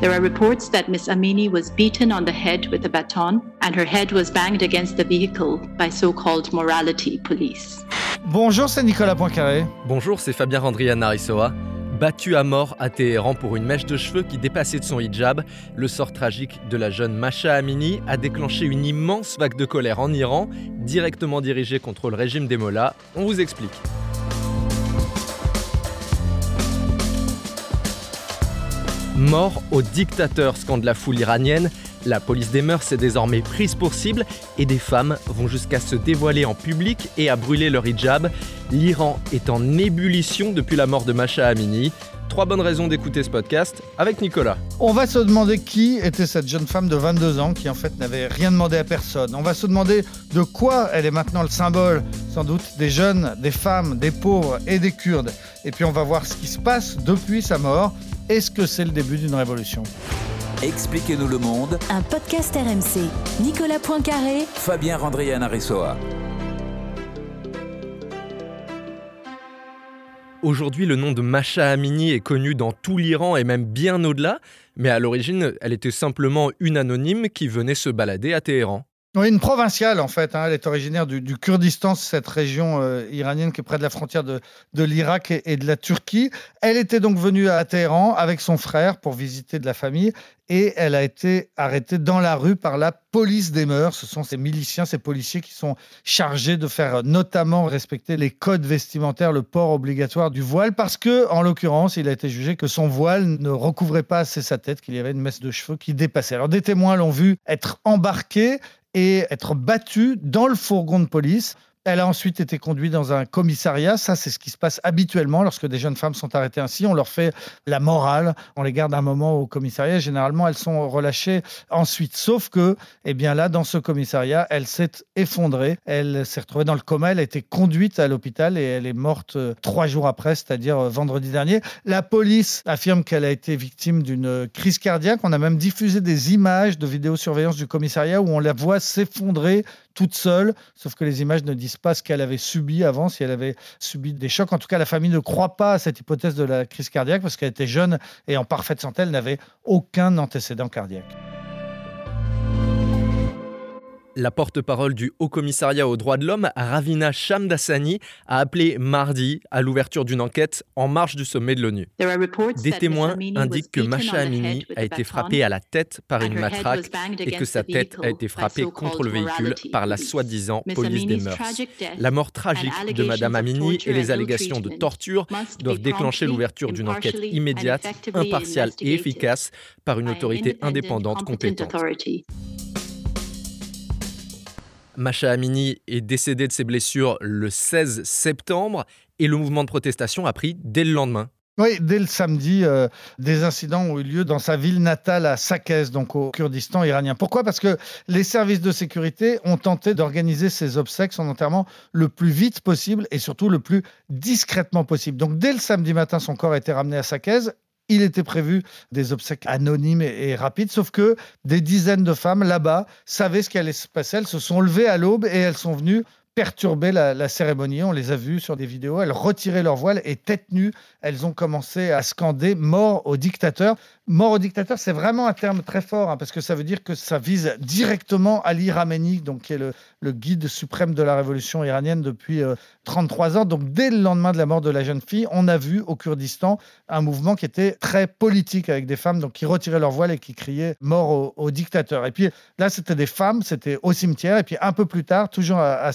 There are reports that Miss Amini was beaten on the head with a baton and her head was banged against the vehicle by so-called morality police. Bonjour, c'est Nicolas Poincaré. Bonjour, c'est Fabien Randrian Narisoa. Battu à mort à Téhéran pour une mèche de cheveux qui dépassait de son hijab, le sort tragique de la jeune Masha Amini a déclenché une immense vague de colère en Iran, directement dirigée contre le régime des Mollahs. On vous explique. Mort au dictateur, scande la foule iranienne. La police des mœurs est désormais prise pour cible et des femmes vont jusqu'à se dévoiler en public et à brûler leur hijab. L'Iran est en ébullition depuis la mort de Masha Amini. Trois bonnes raisons d'écouter ce podcast avec Nicolas. On va se demander qui était cette jeune femme de 22 ans qui en fait n'avait rien demandé à personne. On va se demander de quoi elle est maintenant le symbole, sans doute des jeunes, des femmes, des pauvres et des Kurdes. Et puis on va voir ce qui se passe depuis sa mort est-ce que c'est le début d'une révolution? Expliquez-nous le monde. Un podcast RMC. Nicolas Poincaré. Fabien Randrian-Aressoa. Aujourd'hui, le nom de Masha Amini est connu dans tout l'Iran et même bien au-delà, mais à l'origine, elle était simplement une anonyme qui venait se balader à Téhéran. Oui, une provinciale en fait. Hein. Elle est originaire du, Kurdistan, cette région euh, iranienne qui est près de la frontière de, l'Irak et, de la Turquie. Elle était donc venue à Téhéran avec son frère pour visiter de la famille et elle a été arrêtée dans la rue par la police des mœurs. Ce sont ces miliciens, ces policiers qui sont chargés de faire notamment respecter les codes vestimentaires, le port obligatoire du voile, parce que, en l'occurrence, il a été jugé que son voile ne recouvrait pas assez sa tête, qu'il y avait une messe de cheveux qui dépassait. Alors des témoins l'ont vu être embarqué et être battue dans le fourgon de police elle a ensuite été conduite dans un commissariat. Ça, c'est ce qui se passe habituellement lorsque des jeunes femmes sont arrêtées ainsi. On leur fait la morale. On les garde un moment au commissariat. Généralement, elles sont relâchées ensuite. Sauf que, eh bien là, dans ce commissariat, elle s'est effondrée. Elle s'est retrouvée dans le coma. Elle a été conduite à l'hôpital et elle est morte euh, trois jours après, c'est-à-dire euh, vendredi dernier. La police affirme qu'elle a été victime d'une crise cardiaque. On a même diffusé des images de vidéosurveillance du commissariat où on la voit s'effondrer toute seule, sauf que les images ne disent pas ce qu'elle avait subi avant, si elle avait subi des chocs. En tout cas, la famille ne croit pas à cette hypothèse de la crise cardiaque parce qu'elle était jeune et en parfaite santé, elle n'avait aucun antécédent cardiaque. La porte-parole du Haut Commissariat aux droits de l'homme, Ravina Shamdasani, a appelé mardi à l'ouverture d'une enquête en marge du sommet de l'ONU. Des témoins indiquent que Masha Amini a été frappée à la tête par une matraque et que sa tête a été frappée contre le véhicule par la soi-disant police des mœurs. La mort tragique de Madame Amini et les allégations de torture doivent déclencher l'ouverture d'une enquête immédiate, impartiale et efficace par une autorité indépendante compétente. Macha Amini est décédée de ses blessures le 16 septembre et le mouvement de protestation a pris dès le lendemain. Oui, dès le samedi, euh, des incidents ont eu lieu dans sa ville natale à Sakez, donc au Kurdistan iranien. Pourquoi? Parce que les services de sécurité ont tenté d'organiser ses obsèques, son enterrement, le plus vite possible et surtout le plus discrètement possible. Donc dès le samedi matin, son corps a été ramené à Sakez il était prévu des obsèques anonymes et, rapides, sauf que des dizaines de femmes là-bas savaient ce qui allait se passer. Elles se sont levées à l'aube et elles sont venues perturber la, cérémonie. On les a vues sur des vidéos. Elles retiraient leur voile et tête nue, elles ont commencé à scander mort au dictateur. Mort au dictateur, c'est vraiment un terme très fort hein, parce que ça veut dire que ça vise directement Ali Khamenei, donc qui est le, guide suprême de la révolution iranienne depuis 33 euh, ans. Donc dès le lendemain de la mort de la jeune fille, on a vu au Kurdistan un mouvement qui était très politique avec des femmes donc qui retiraient leur voile et qui criaient mort au, dictateur. Et puis là, c'était des femmes, c'était au cimetière. Et puis un peu plus tard, toujours à, à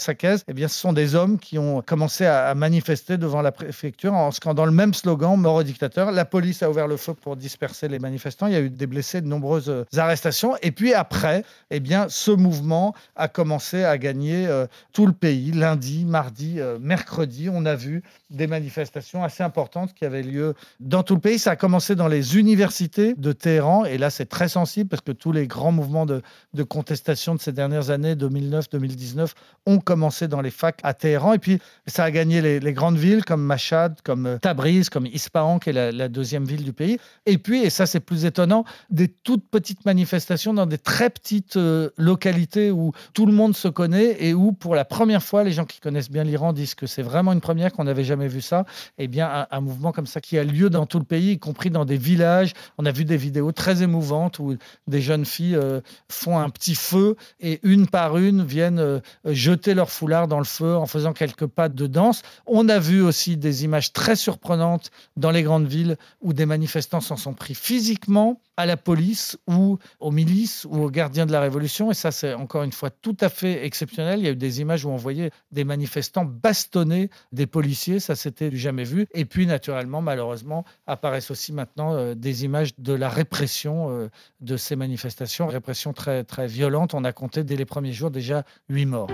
Eh bien, ce sont des hommes qui ont commencé à, manifester devant la préfecture en scandant le même slogan mort au dictateur. La police a ouvert le feu pour disperser les manifestants. Il y a eu des blessés, de nombreuses euh, arrestations. Et puis après, eh bien, ce mouvement a commencé à gagner euh, tout le pays. Lundi, mardi, euh, mercredi, on a vu des manifestations assez importantes qui avaient lieu dans tout le pays. Ça a commencé dans les universités de Téhéran. Et là, c'est très sensible parce que tous les grands mouvements de contestation de ces dernières années, 2009-2019, ont commencé dans les facs à Téhéran. Et puis, ça a gagné les, grandes villes comme Mashhad, comme euh, Tabriz, comme Ispahan, qui est la, deuxième ville du pays. Et puis, et ça c'est plus étonnant, des toutes petites manifestations dans des très petites euh, localités où tout le monde se connaît et où, pour la première fois, les gens qui connaissent bien l'Iran disent que c'est vraiment une première, qu'on n'avait jamais vu ça. Et eh bien, un, mouvement comme ça qui a lieu dans tout le pays, y compris dans des villages. On a vu des vidéos très émouvantes où des jeunes filles euh, font un petit feu et une par une viennent jeter leur foulard dans le feu en faisant quelques pas de danse. On a vu aussi des images très surprenantes dans les grandes villes où des manifestants s'en sont pris physiquement à la police ou aux milices ou aux gardiens de la Révolution. Et ça, c'est encore une fois tout à fait exceptionnel. Il y a eu des images où on voyait des manifestants bastonner des policiers. Ça, c'était jamais vu. Et puis, naturellement, malheureusement, apparaissent aussi maintenant euh, des images de la répression euh, de ces manifestations. Répression très, très violente. On a compté dès les premiers jours déjà huit morts.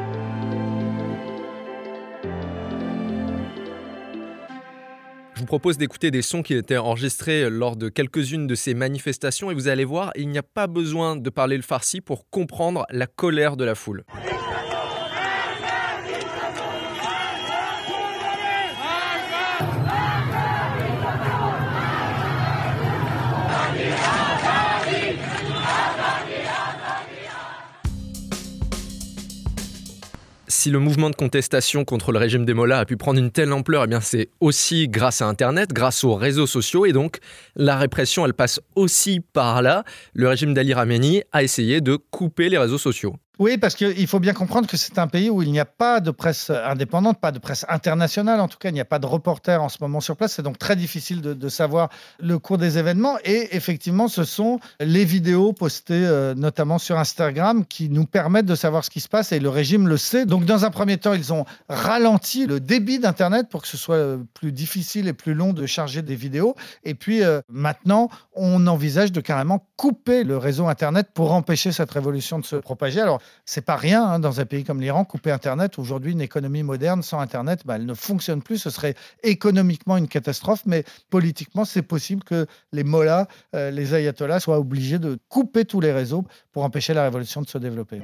Je vous propose d'écouter des sons qui étaient enregistrés lors de quelques-unes de ces manifestations et vous allez voir, il n'y a pas besoin de parler le farsi pour comprendre la colère de la foule. Si le mouvement de contestation contre le régime des Mollahs a pu prendre une telle ampleur, eh bien c'est aussi grâce à Internet, grâce aux réseaux sociaux, et donc la répression, elle passe aussi par là. Le régime d'Ali Ramenei a essayé de couper les réseaux sociaux. Oui, parce qu'il faut bien comprendre que c'est un pays où il n'y a pas de presse indépendante, pas de presse internationale. En tout cas, il n'y a pas de reporters en ce moment sur place. C'est donc très difficile de, savoir le cours des événements. Et effectivement, ce sont les vidéos postées euh, notamment sur Instagram qui nous permettent de savoir ce qui se passe et le régime le sait. Donc, dans un premier temps, ils ont ralenti le débit d'Internet pour que ce soit euh, plus difficile et plus long de charger des vidéos. Et puis, euh, maintenant, on envisage de carrément couper le réseau Internet pour empêcher cette révolution de se propager. Alors, c'est pas rien hein, dans un pays comme l'Iran, couper Internet. Aujourd'hui, une économie moderne sans Internet, bah, elle ne fonctionne plus. Ce serait économiquement une catastrophe, mais politiquement, c'est possible que les mollahs, euh, les ayatollahs soient obligés de couper tous les réseaux pour empêcher la révolution de se développer.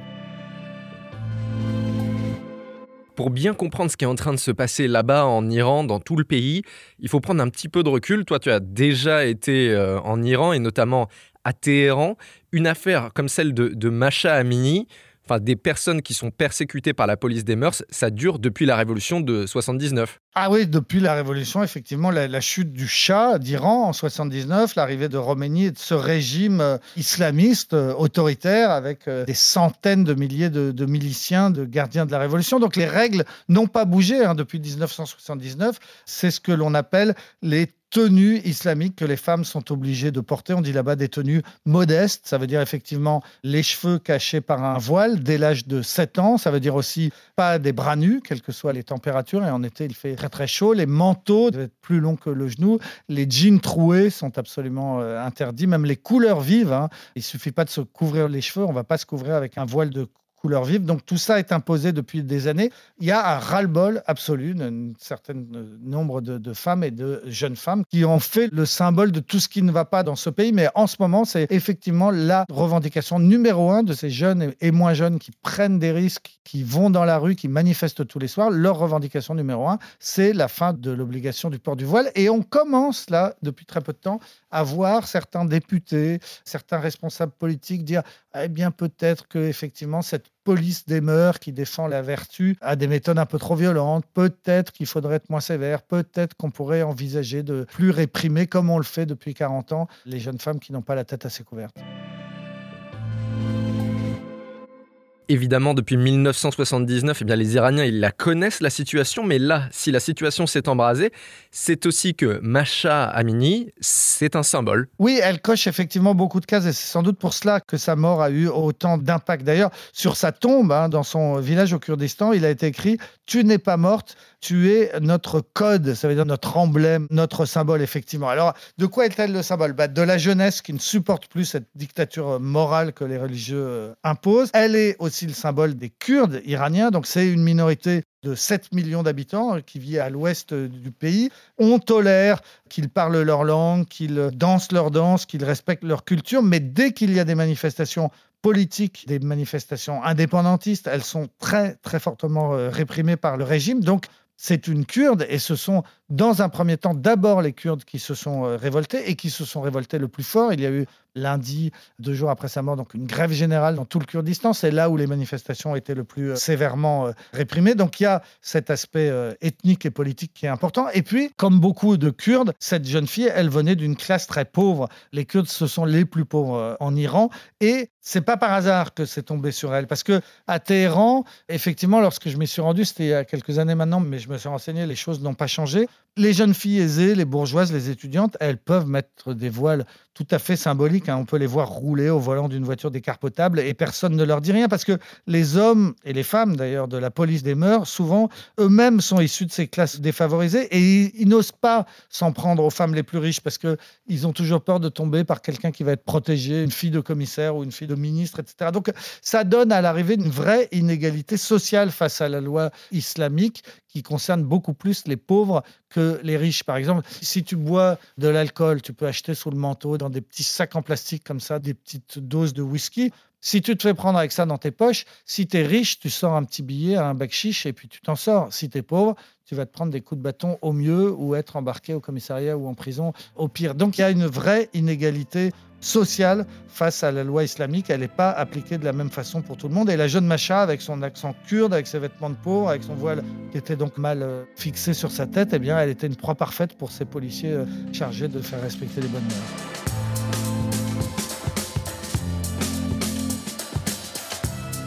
Pour bien comprendre ce qui est en train de se passer là-bas en Iran, dans tout le pays, il faut prendre un petit peu de recul. Toi, tu as déjà été euh, en Iran et notamment à Téhéran. Une affaire comme celle de, de Masha Amini, enfin des personnes qui sont persécutées par la police des mœurs, ça dure depuis la révolution de 79. Ah oui, depuis la révolution, effectivement, la, chute du Shah d'Iran en 79, l'arrivée de Roménie et de ce régime euh, islamiste euh, autoritaire avec euh, des centaines de milliers de, miliciens, de gardiens de la révolution. Donc les règles n'ont pas bougé hein, depuis 1979. C'est ce que l'on appelle les tenues islamiques que les femmes sont obligées de porter. On dit là-bas des tenues modestes. Ça veut dire effectivement les cheveux cachés par un voile dès l'âge de 7 ans. Ça veut dire aussi pas des bras nus, quelles que soient les températures. Et en été, il fait très très chaud. Les manteaux doivent être plus longs que le genou. Les jeans troués sont absolument euh, interdits. Même les couleurs vives. Hein. Il suffit pas de se couvrir les cheveux. On va pas se couvrir avec un voile de couleur vive. Donc tout ça est imposé depuis des années. Il y a un ras-le-bol absolu, un certain nombre de, femmes et de jeunes femmes qui ont fait le symbole de tout ce qui ne va pas dans ce pays. Mais en ce moment, c'est effectivement la revendication numéro un de ces jeunes et moins jeunes qui prennent des risques, qui vont dans la rue, qui manifestent tous les soirs. Leur revendication numéro un, c'est la fin de l'obligation du port du voile. Et on commence là, depuis très peu de temps, à voir certains députés, certains responsables politiques dire eh bien peut-être que effectivement cette police des mœurs qui défend la vertu a des méthodes un peu trop violentes. Peut-être qu'il faudrait être moins sévère. Peut-être qu'on pourrait envisager de plus réprimer, comme on le fait depuis 40 ans, les jeunes femmes qui n'ont pas la tête assez couverte. Évidemment, depuis 1979, eh bien, les Iraniens ils la connaissent la situation, mais là, si la situation s'est embrasée, c'est aussi que Masha Amini, c'est un symbole. Oui, elle coche effectivement beaucoup de cases et c'est sans doute pour cela que sa mort a eu autant d'impact. D'ailleurs, sur sa tombe, hein, dans son village au Kurdistan, il a été écrit Tu n'es pas morte, tu es notre code, ça veut dire notre emblème, notre symbole, effectivement. Alors, de quoi est-elle le symbole? Bah, De la jeunesse qui ne supporte plus cette dictature morale que les religieux euh, imposent. Elle est aussi le symbole des Kurdes iraniens, donc c'est une minorité de 7 millions d'habitants euh, qui vit à l'ouest euh, du pays. On tolère qu'ils parlent leur langue, qu'ils dansent leur danse, qu'ils respectent leur culture, mais dès qu'il y a des manifestations politiques des manifestations indépendantistes, elles sont très très fortement réprimées par le régime. Donc c'est une Kurde et ce sont dans un premier temps d'abord les Kurdes qui se sont euh, révoltés et qui se sont révoltés le plus fort. Il y a eu lundi, deux jours après sa mort, donc une grève générale dans tout le Kurdistan. C'est là où les manifestations été le plus euh, sévèrement euh, réprimées. Donc il y a cet aspect ethnique et politique qui est important. Et puis, comme beaucoup de Kurdes, cette jeune fille, elle venait d'une classe très pauvre. Les Kurdes, ce sont les plus pauvres en Iran. Et c'est pas par hasard que c'est tombé sur elle. Parce que à Téhéran, effectivement, lorsque je m'y suis rendu, c'était il y a quelques années maintenant, mais je me suis renseigné, les choses n'ont pas changé. Les jeunes filles aisées, les bourgeoises, les étudiantes, elles peuvent mettre des voiles tout à fait symboliques. Hein. On peut les voir rouler au volant d'une voiture décarpotable et personne ne leur dit rien parce que les hommes et les femmes, d'ailleurs, de la police des mœurs, souvent, eux-mêmes sont issus de ces classes défavorisées et ils, n'osent pas s'en prendre aux femmes les plus riches parce qu'ils ont toujours peur de tomber par quelqu'un qui va être protégé, une fille de commissaire ou une fille de ministre, etc. Donc ça donne à l'arrivée une vraie inégalité sociale face à la loi islamique qui concerne beaucoup plus les pauvres que les riches. Par exemple, si tu bois de l'alcool, tu peux acheter sous le manteau dans des petits sacs en plastique comme ça, des petites doses de whisky. Si tu te fais prendre avec ça dans tes poches, si tu es riche, tu sors un petit billet un bac chiche et puis tu t'en sors. Si tu es pauvre, tu vas te prendre des coups de bâton au mieux ou être embarqué au commissariat ou en prison au pire. Donc il y a une vraie inégalité sociale face à la loi islamique. Elle n'est pas appliquée de la même façon pour tout le monde. Et la jeune Macha, avec son accent kurde, avec ses vêtements de peau, avec son voile qui était donc mal euh, fixé sur sa tête, eh bien, elle était une proie parfaite pour ces policiers euh, chargés de faire respecter les bonnes mœurs.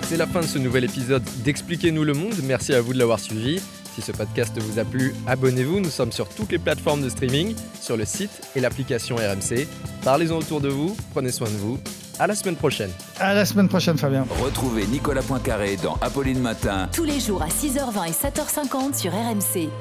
C'est la fin de ce nouvel épisode d'Expliquez-nous le monde. Merci à vous de l'avoir suivi. Si ce podcast vous a plu, abonnez-vous. Nous sommes sur toutes les plateformes de streaming, sur le site et l'application RMC. Parlez-en autour de vous, prenez soin de vous. À la semaine prochaine. À la semaine prochaine, Fabien. Retrouvez Nicolas Poincaré dans Apolline Matin. Tous les jours à 6h20 et 7h50 sur RMC.